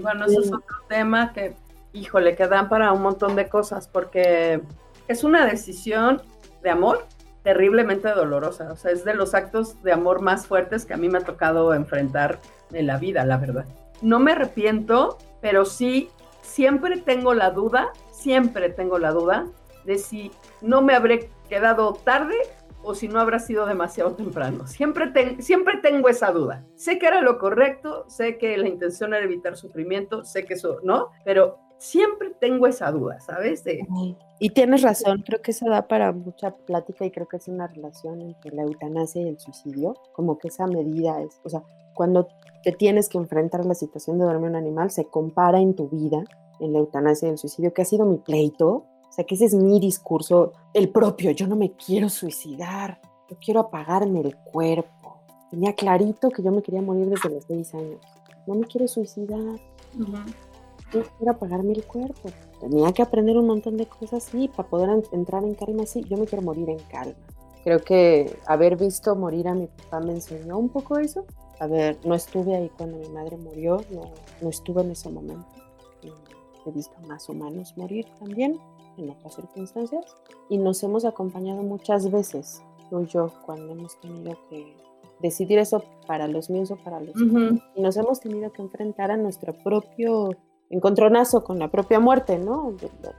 Bueno, eso es otro tema que, híjole, que dan para un montón de cosas, porque es una decisión de amor terriblemente dolorosa. O sea, es de los actos de amor más fuertes que a mí me ha tocado enfrentar en la vida, la verdad. No me arrepiento, pero sí, siempre tengo la duda, siempre tengo la duda de si no me habré quedado tarde o si no habrá sido demasiado temprano. Siempre, siempre tengo esa duda. Sé que era lo correcto, sé que la intención era evitar sufrimiento, sé que eso, ¿no? Pero siempre tengo esa duda, ¿sabes? Y tienes razón, creo que eso da para mucha plática y creo que es una relación entre la eutanasia y el suicidio, como que esa medida es, o sea, cuando te tienes que enfrentar a la situación de dormir un animal, se compara en tu vida en la eutanasia y el suicidio, que ha sido mi pleito, o sea, que ese es mi discurso, el propio, yo no me quiero suicidar, yo quiero apagarme el cuerpo. Tenía clarito que yo me quería morir desde los seis años. No me quiero suicidar. Yo quiero apagarme el cuerpo. Tenía que aprender un montón de cosas, sí, para poder entrar en calma, sí. Yo me quiero morir en calma. Creo que haber visto morir a mi papá me enseñó un poco eso. A ver, no estuve ahí cuando mi madre murió, no, no estuve en ese momento. He visto más humanos morir también, en otras circunstancias y nos hemos acompañado muchas veces, tú y yo, cuando hemos tenido que decidir eso para los míos o para los y nos hemos tenido que enfrentar a nuestro propio encontronazo con la propia muerte, ¿no?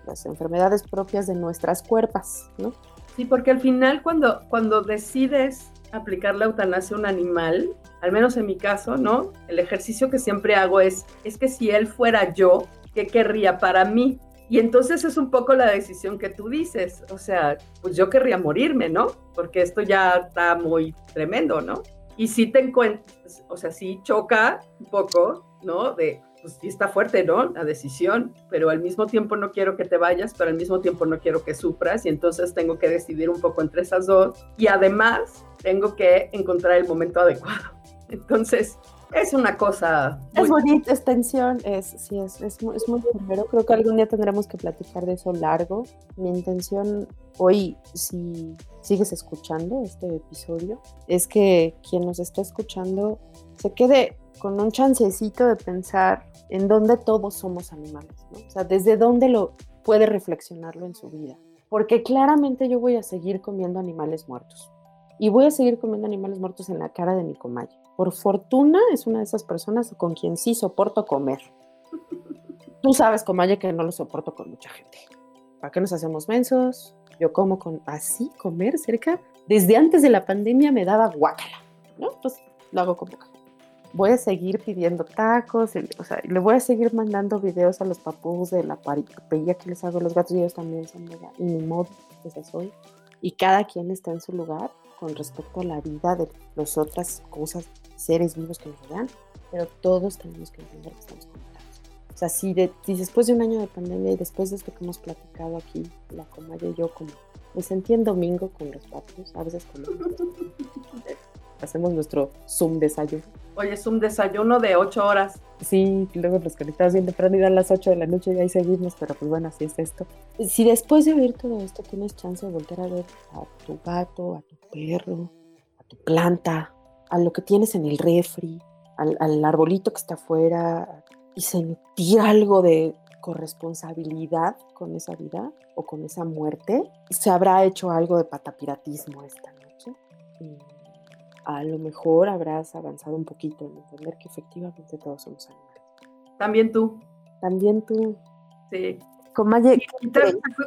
las enfermedades propias de nuestras cuerpas, ¿no? Sí, porque al final cuando, cuando decides aplicar la eutanasia a un animal, al menos en mi caso, ¿no? El ejercicio que siempre hago es, es que si él fuera yo, ¿qué querría para mí? Y entonces es un poco la decisión que tú dices, o sea, pues yo querría morirme, ¿no? Porque esto ya está muy tremendo, ¿no? Y sí te encuentras, o sea, sí choca un poco, ¿no? De, pues sí está fuerte, ¿no? La decisión, pero al mismo tiempo no quiero que te vayas, pero al mismo tiempo no quiero que sufras y entonces tengo que decidir un poco entre esas dos y además tengo que encontrar el momento adecuado. [LAUGHS] Entonces, es una cosa. Es bonita, es tensión, es, sí, es, es, es muy primero. Creo que algún día tendremos que platicar de eso largo. Mi intención hoy, si sigues escuchando este episodio, es que quien nos está escuchando se quede con un chancecito de pensar en dónde todos somos animales, ¿no? O sea, desde dónde lo puede reflexionarlo en su vida. Porque claramente yo voy a seguir comiendo animales muertos. Y voy a seguir comiendo animales muertos en la cara de mi comaya por fortuna es una de esas personas con quien sí soporto comer. Tú sabes, Comaya, que no lo soporto con mucha gente. ¿Para qué nos hacemos mensos? Yo como con así, comer cerca. Desde antes de la pandemia me daba guácala, ¿no? Pues lo hago con poca. Voy a seguir pidiendo tacos, o sea, le voy a seguir mandando videos a los papús de la parilla que les hago los gatos y ellos también son mega, y mi esa soy. Y cada quien está en su lugar con respecto a la vida de las otras cosas seres vivos que nos rodean, pero todos tenemos que entender que estamos conectados. O sea, si, después de un año de pandemia y después de esto que hemos platicado aquí, la comaya y yo, como me sentí en domingo con los patos, a veces con hacemos nuestro Zoom desayuno. Oye, es un desayuno de ocho horas. Sí, luego nos conectamos bien temprano y dan las ocho de la noche y ahí seguimos, pero pues bueno, así es esto. Si después de oír todo esto tienes chance de volver a ver a tu gato, a tu perro, a tu planta, a lo que tienes en el refri, al, arbolito que está afuera y sentir algo de corresponsabilidad con esa vida o con esa muerte, se habrá hecho algo de patapiratismo esta noche. Y a lo mejor habrás avanzado un poquito en entender que efectivamente todos somos animales. También tú. También tú. Sí. y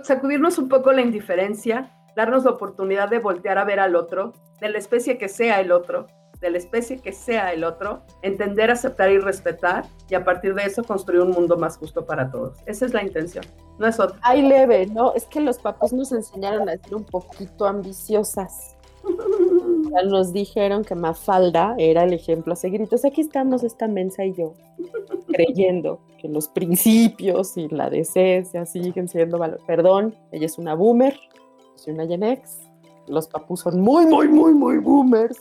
sacudirnos un poco la indiferencia, darnos la oportunidad de voltear a ver al otro, de la especie que sea el otro, de la especie que sea el otro, entender, aceptar y respetar, y a partir de eso construir un mundo más justo para todos. Esa es la intención, no es otra. Ay, leve, ¿no? Es que los papás nos enseñaron a ser un poquito ambiciosas. [LAUGHS] Ya nos dijeron que Mafalda era el ejemplo a seguir. Entonces aquí estamos esta mensa y yo, creyendo que los principios y la decencia siguen siendo valor. Perdón, ella es una boomer, yo soy una Gen X. Los papus son muy, muy, muy, muy boomers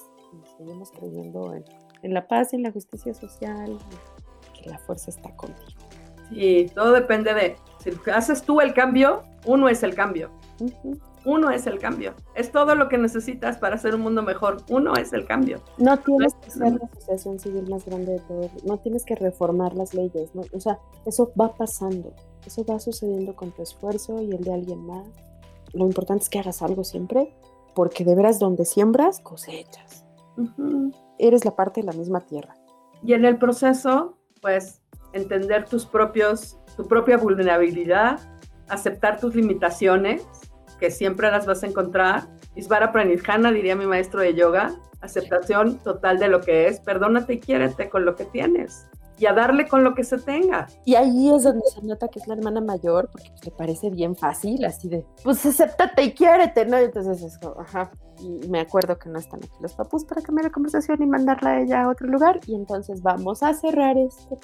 seguimos creyendo en, la paz y en la justicia social, que la fuerza está contigo. Sí, todo depende de, si haces tú el cambio, uno es el cambio. Uno es el cambio. Es todo lo que necesitas para hacer un mundo mejor. Uno es el cambio. No tienes que ser la asociación civil más grande de todo. No tienes que reformar las leyes. O sea, eso va pasando. Eso va sucediendo con tu esfuerzo y el de alguien más. Lo importante es que hagas algo siempre, porque de veras donde siembras, cosechas. Eres la parte de la misma tierra. Y en el proceso, pues, entender tus propios, tu propia vulnerabilidad, aceptar tus limitaciones, que siempre las vas a encontrar. Isvara Pranidhana, diría mi maestro de yoga, aceptación total de lo que es, perdónate y quiérete con lo que tienes y a darle con lo que se tenga. Y ahí es donde se nota que es la hermana mayor, porque te parece bien fácil, así de, pues acéptate y quiérete, ¿no? Y entonces es como, ajá. Y me acuerdo que no están aquí los papus para cambiar la conversación y mandarla a ella a otro lugar. Y entonces vamos a cerrar este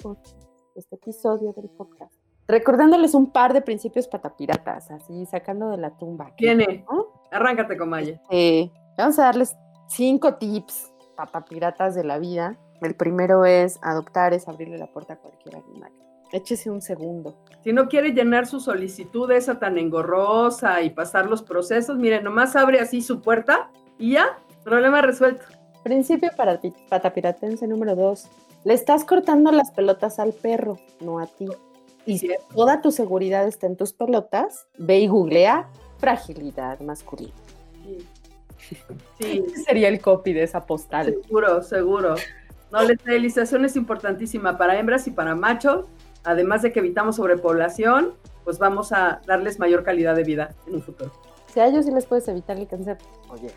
este episodio del podcast. Recordándoles un par de principios patapiratas, así sacando de la tumba. Tiene. Arráncate con Maya. vamos a darles cinco tips patapiratas de la vida el primero es adoptar, es abrirle la puerta a cualquier animal. Échese un segundo. Si no quiere llenar su solicitud esa tan engorrosa y pasar los procesos, mire, nomás abre así su puerta y ya, problema resuelto. Principio para patapiratense número dos. Le estás cortando las pelotas al perro, no a ti. Y si toda tu seguridad está en tus pelotas, ve y googlea fragilidad masculina. Sí. sí. sería el copy de esa postal. Seguro, seguro. No, la esterilización es importantísima para hembras y para machos, además de que evitamos sobrepoblación, pues vamos a darles mayor calidad de vida en un futuro. Si a ellos sí les puedes evitar el cáncer, oye.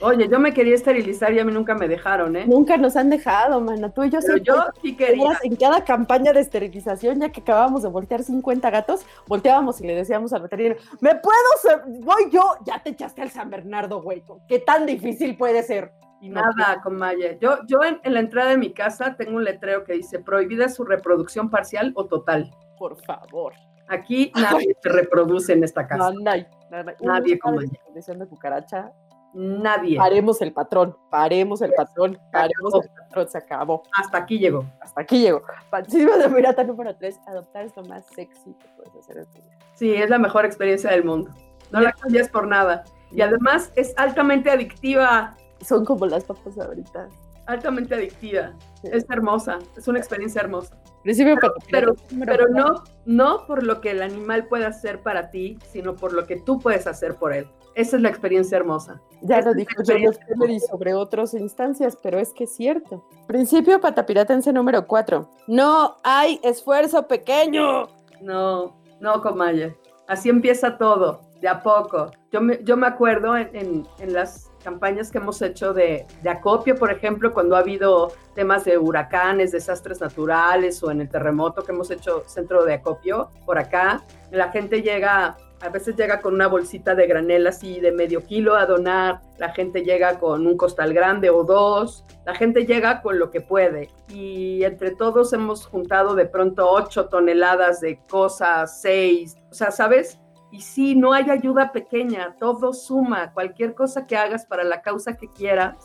Oye, yo me quería esterilizar y a mí nunca me dejaron, ¿eh? Nunca nos han dejado, mano. Tú y yo Pero yo sí quería. En cada campaña de esterilización, ya que acabábamos de voltear 50 gatos, volteábamos y le decíamos al veterinario, ¿me puedo ser? Voy yo. Ya te echaste al San Bernardo, güey. ¿Qué tan difícil puede ser? Y Nada, con Maya. Yo, yo en, en la entrada de mi casa tengo un letrero que dice prohibida su reproducción parcial o total. Por favor. Aquí nadie se reproduce en esta casa. No, nadie. Nadie, Nadie como de cucaracha. Nadie. Paremos el patrón, paremos el patrón, paremos el patrón, se acabó. Hasta aquí llegó. Hasta aquí llegó. Participa de pirata número 3, adoptar es lo más sexy que puedes hacer en tu vida. Sí, es la mejor experiencia del mundo. No la cambias por nada. Y además es altamente adictiva. Son como las papas ahorita. Altamente adictiva. Es hermosa. Es una experiencia hermosa. Principio Pero, pero, no, no por lo que el animal puede hacer para ti, sino por lo que tú puedes hacer por él. Esa es la experiencia hermosa. Ya Esa lo dijo John Kennedy sobre otras instancias, pero es que es cierto. Principio patapiratense número 4. No hay esfuerzo pequeño. No, no, Comaya. Así empieza todo, de a poco. Yo me, yo me acuerdo en, en- en las campañas que hemos hecho de, de acopio, por ejemplo, cuando ha habido temas de huracanes, desastres naturales o en el terremoto que hemos hecho centro de acopio por acá, la gente llega, a veces llega con una bolsita de granel así de medio kilo a donar, la gente llega con un costal grande o dos, la gente llega con lo que puede y entre todos hemos juntado de pronto ocho toneladas de cosas, seis, o sea, ¿sabes? Y sí, no hay ayuda pequeña, todo suma, cualquier cosa que hagas para la causa que quieras,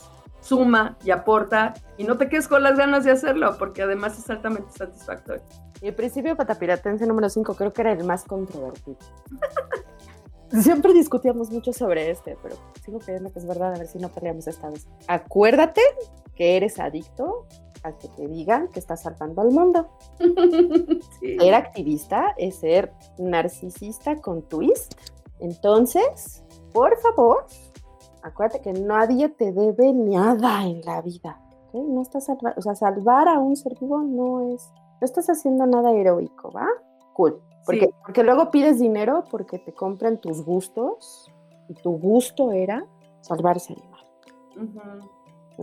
suma y aporta y no te quedes con las ganas de hacerlo porque además es altamente satisfactorio. Y el principio patapiratense número 5 creo que era el más controvertido. [LAUGHS] Siempre discutíamos mucho sobre este, pero sigo creyendo que es verdad, a ver si no peleamos esta vez. Acuérdate que eres adicto a que te digan que estás salvando al mundo. [LAUGHS] Sí. Ser activista es ser narcisista con twist. Entonces, por favor, acuérdate que nadie te debe nada en la vida. ¿ok? No estás salva- o sea, salvar a un ser vivo no es, no estás haciendo nada heroico, ¿va? Cool. Porque, Sí. porque luego pides dinero porque te compran tus gustos y tu gusto era salvar ese animal.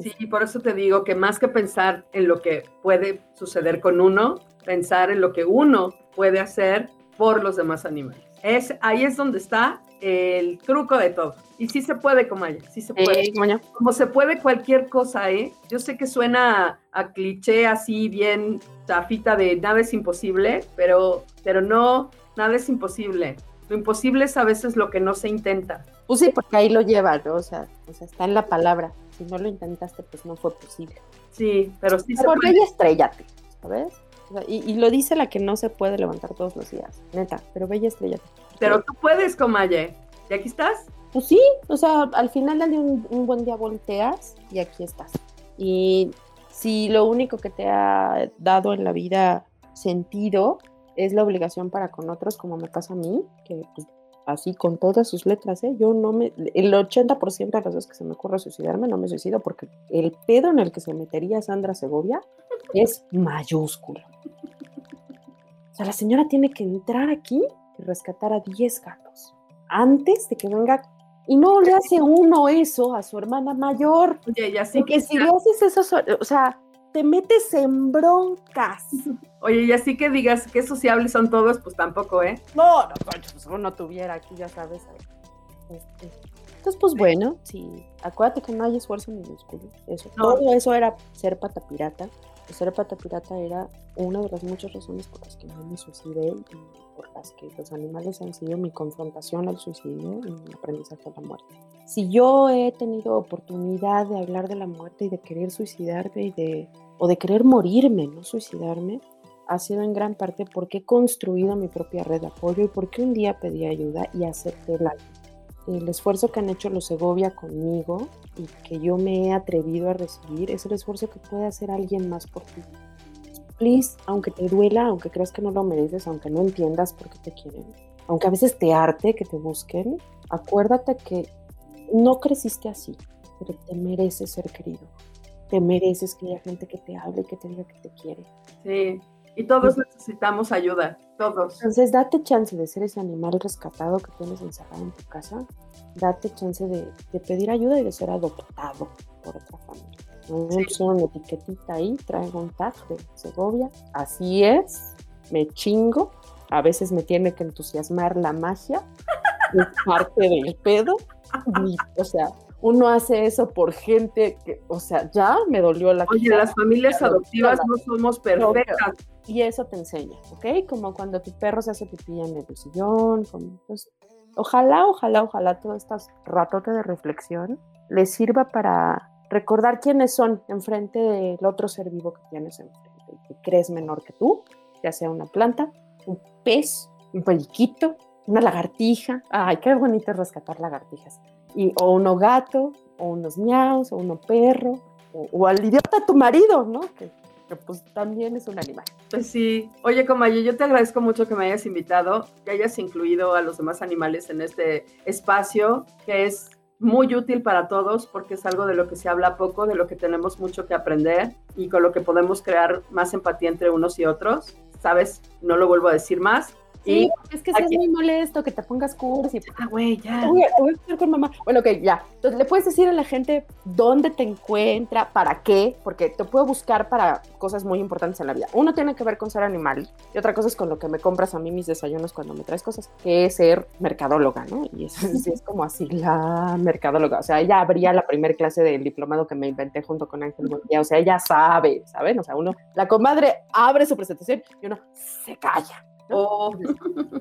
Sí, por eso te digo que más que pensar en lo que puede suceder con uno, pensar en lo que uno puede hacer por los demás animales. Es, ahí es donde está el truco de todo. Y sí se puede, Comaya, sí se puede. Eh. Como se puede cualquier cosa, ¿eh? Yo sé que suena a, a cliché así bien chafita de nada es imposible, pero, pero no, nada es imposible. Lo imposible es a veces lo que no se intenta. Pues sí, porque ahí lo lleva, ¿no? O sea, o sea, está en la palabra. Si no lo intentaste, pues no fue posible. Sí, pero sí se Por puede. y estrellate, ¿sabes? O sea, y, y lo dice la que no se puede levantar todos los días, neta, pero bella estrellate. Pero tú puedes, Comaye. ¿Y aquí estás? Pues sí, o sea, al final de un, un buen día volteas y aquí estás. Y si lo único que te ha dado en la vida sentido es la obligación para con otros, como me pasa a mí, que pues, así con todas sus letras, ¿eh? yo no me, el 80% de las veces que se me ocurre suicidarme, no me suicido porque el pedo en el que se metería Sandra Segovia es mayúsculo. O sea, la señora tiene que entrar aquí y rescatar a 10 gatos antes de que venga y no le hace uno eso a su hermana mayor. Oye, y así Porque si le haces eso, so- o sea, te metes en broncas. Oye, y así que digas que sociables son todos, pues tampoco, ¿eh? No, no, pues uno tuviera aquí, ya sabes. Este, Entonces, pues bueno, sí, acuérdate que no hay esfuerzo minúsculo. Eso, No. Todo eso era ser patapirata. Y ser patapirata era una de las muchas razones por las que no me suicidé y por las que los animales han sido mi confrontación al suicidio y mi aprendizaje a la muerte. Si yo he tenido oportunidad de hablar de la muerte y de querer suicidarme y de, o de querer morirme, no suicidarme, ha sido en gran parte porque he construido mi propia red de apoyo y porque un día pedí ayuda y acepté la. El esfuerzo que han hecho los Segovia conmigo y que yo me he atrevido a recibir es el esfuerzo que puede hacer alguien más por ti. Please, aunque te duela, aunque creas que no lo mereces, aunque no entiendas por qué te quieren, aunque a veces te arte que te busquen, acuérdate que no creciste así, pero te mereces ser querido. Te mereces que haya gente que te hable y que te diga que te quiere. Sí. Y todos necesitamos ayuda, todos. Entonces, date chance de ser ese animal rescatado que tienes encerrado en tu casa. Date chance de, pedir ayuda y de ser adoptado por otra familia. No sí. una etiquetita ahí, traigo un tag de Segovia. Así es, me chingo. A veces me tiene que entusiasmar la magia. [LAUGHS] es parte del pedo. o sea, uno hace eso por gente que, o sea, ya me dolió la Oye, las familias adoptivas no somos perfectas. Y eso te enseña, ¿ok? Como cuando tu perro se hace pipí en el sillón. Como, pues, ojalá, ojalá, ojalá todo este ratote de reflexión les sirva para recordar quiénes son enfrente del otro ser vivo que tienes enfrente, que crees menor que tú, ya sea una planta, un pez, un periquito, una lagartija. Ay, qué bonito es rescatar lagartijas y, o uno gato, o unos miaus, o uno perro, o, al idiota tu marido, ¿no? Que, pues también es un animal. Pues sí. Oye, Comayo, yo te agradezco mucho que me hayas invitado, que hayas incluido a los demás animales en este espacio, que es muy útil para todos porque es algo de lo que se habla poco, de lo que tenemos mucho que aprender y con lo que podemos crear más empatía entre unos y otros. ¿Sabes? No lo vuelvo a decir más, Sí, es que es muy molesto que te pongas cursi. Ah, güey, ya. Voy a, estar con mamá. Bueno, ok, ya. Entonces, le puedes decir a la gente dónde te encuentra, para qué, porque te puedo buscar para cosas muy importantes en la vida. Uno tiene que ver con ser animal y otra cosa es con lo que me compras a mí mis desayunos cuando me traes cosas, que es ser mercadóloga, ¿no? Y eso [LAUGHS] sí es como así la mercadóloga. O sea, ella abría la primera clase del diplomado que me inventé junto con Ángel Bonilla. O sea, ella sabe, ¿saben? O sea, uno, la comadre abre su presentación y uno se calla Oh.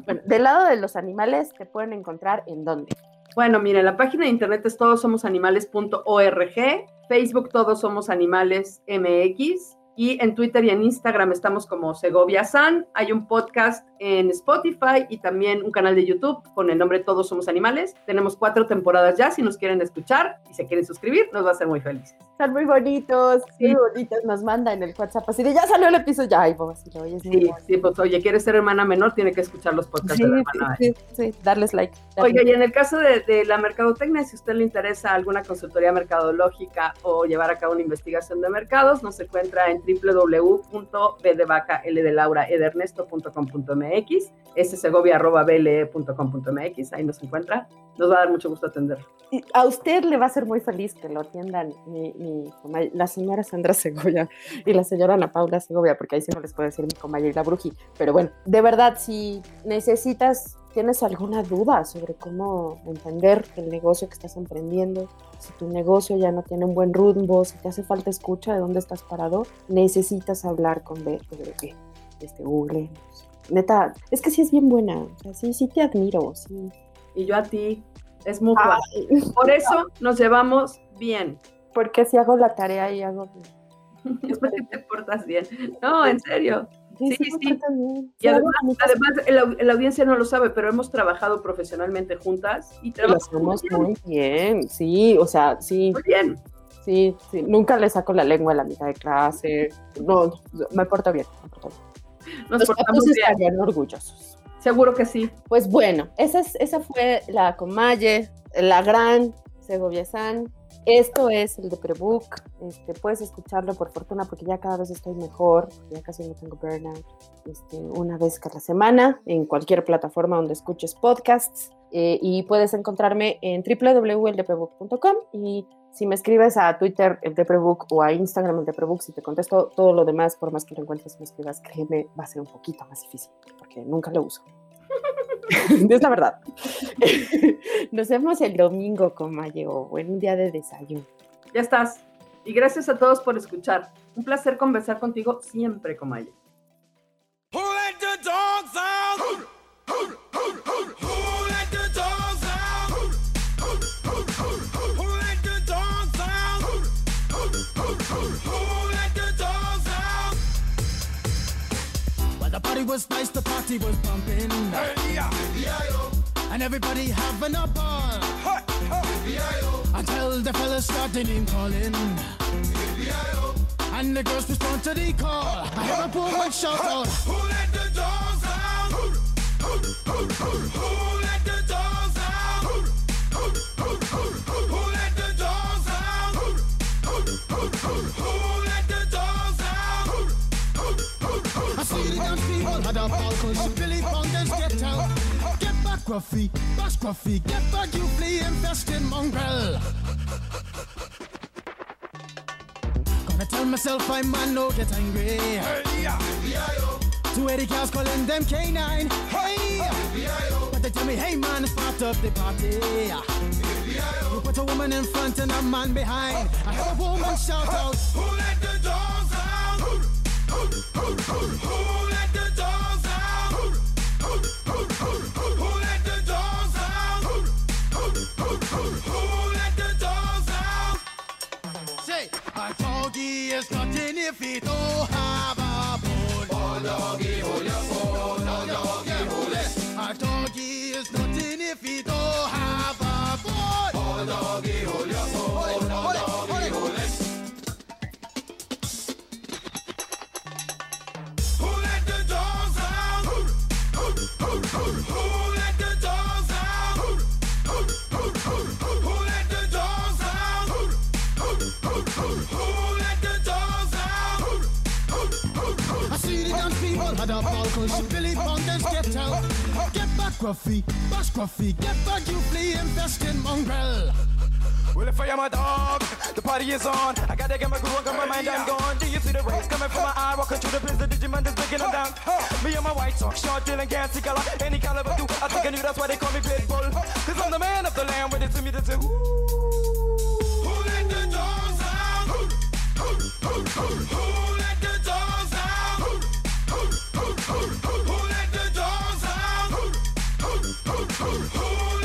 Bueno, del lado de los animales, ¿te pueden encontrar en dónde? Bueno, mire, la página de internet es todosomosanimales.org, Facebook Todos Somos Animales MX, y en Twitter y en Instagram estamos como Segovia San. Hay un podcast en Spotify y también un canal de YouTube con el nombre Todos Somos Animales. Tenemos cuatro temporadas ya. Si nos quieren escuchar y se quieren suscribir, nos va a hacer muy felices. Están muy bonitos, sí. muy bonitos. Nos manda en el WhatsApp así de ya salió el episodio. Ya, ay, vos, lo oyes. Sí, sí, pues oye, quieres ser hermana menor, tiene que escuchar los podcasts de la hermana. Sí, sí, darles like. Oye, y en el caso de, de la mercadotecnia, si a usted le interesa alguna consultoría mercadológica o llevar a cabo una investigación de mercados, nos encuentra en www.bdevacaldernesto.com.mx, ssegovia.ble.com.mx, ahí nos encuentra. Nos va a dar mucho gusto atender. A usted le va a ser muy feliz que lo atiendan la señora Sandra [LAUGHS] Segovia y la señora Ana Paula Segovia, porque ahí sí no les puedo decir mi comaya y la bruji. Pero bueno, de verdad, si necesitas tienes alguna duda sobre cómo entender el negocio que estás emprendiendo, si tu negocio ya no tiene un buen rumbo, si te hace falta escucha de dónde estás parado, necesitas hablar con de este Google. Neta, es que sí es bien buena, o sea, sí, sí te admiro, sí. Y yo a ti, es muy [LAUGHS] Por eso nos llevamos bien. Porque si hago la tarea y hago... [LAUGHS] es porque te portas bien. No, en serio. Sí, sí. Y además, además la, audiencia no lo sabe, pero hemos trabajado profesionalmente juntas y trabajamos muy bien. Sí, o sea, sí. Muy bien. Sí, sí, nunca le saco la lengua a la mitad de clase. No, me porto bien. Me porto bien. Nos Los portamos bien. estarían orgullosos. Seguro que sí. Pues bueno, esa, es, esa fue la Comalle, la gran Segovia San. Esto es el de Prebook. Este, puedes escucharlo por fortuna porque ya cada vez estoy mejor, ya casi no tengo burnout. Este, una vez cada semana en cualquier plataforma donde escuches podcasts. Eh, y puedes encontrarme en www.eldeprebook.com y si me escribes a Twitter el Deprebook o a Instagram el Deprebook, si te contesto todo lo demás, por más que lo encuentres y me escribas, créeme, va a ser un poquito más difícil porque nunca lo uso. [LAUGHS] es la verdad. [LAUGHS] Nos vemos el domingo, Comayo. Buen día de desayuno. Ya estás. Y gracias a todos por escuchar. Un placer conversar contigo siempre, Comayo. Party was nice, the party was pumping. Hey, yeah. And everybody having a ball. Until the fellas started in calling. And the girls respond to the call. I have a woman shout out. Who let the dogs out? Who let the dogs out? Push Billy Fountains, get out. Get back, bash get back, you flea infested mongrel. Gonna tell myself I'm man, no get angry. Hey, yeah. Two Eddie cows calling them K9. Hey, but they tell me, hey man, it's part of the party. You put a woman in front and a man behind. I heard a woman shout out, Who let the dogs out? Who let the dogs is nothing if he don't oh, have a bone. Oh, doggy, hold your bone. Oh, doggy, hold it. A doggy is nothing if he don't oh, have a bone. Oh, doggy, hold Gruffy, bash Gruffy, get back, you flea infested mongrel. Well, if I am a dog, the party is on. I gotta get my groove on, got my mind, I'm gone. Do you see the rays coming from my eye? Walking through the place, the Digimon is breaking them down. Me and my white sock, short, dealing, gassy color. Any caliber, do I think I knew that's why they call me Pitbull. Cause I'm the man of the land, with it to me to do. Who let the dogs out? Who let the dogs out? Who let the ho, ho,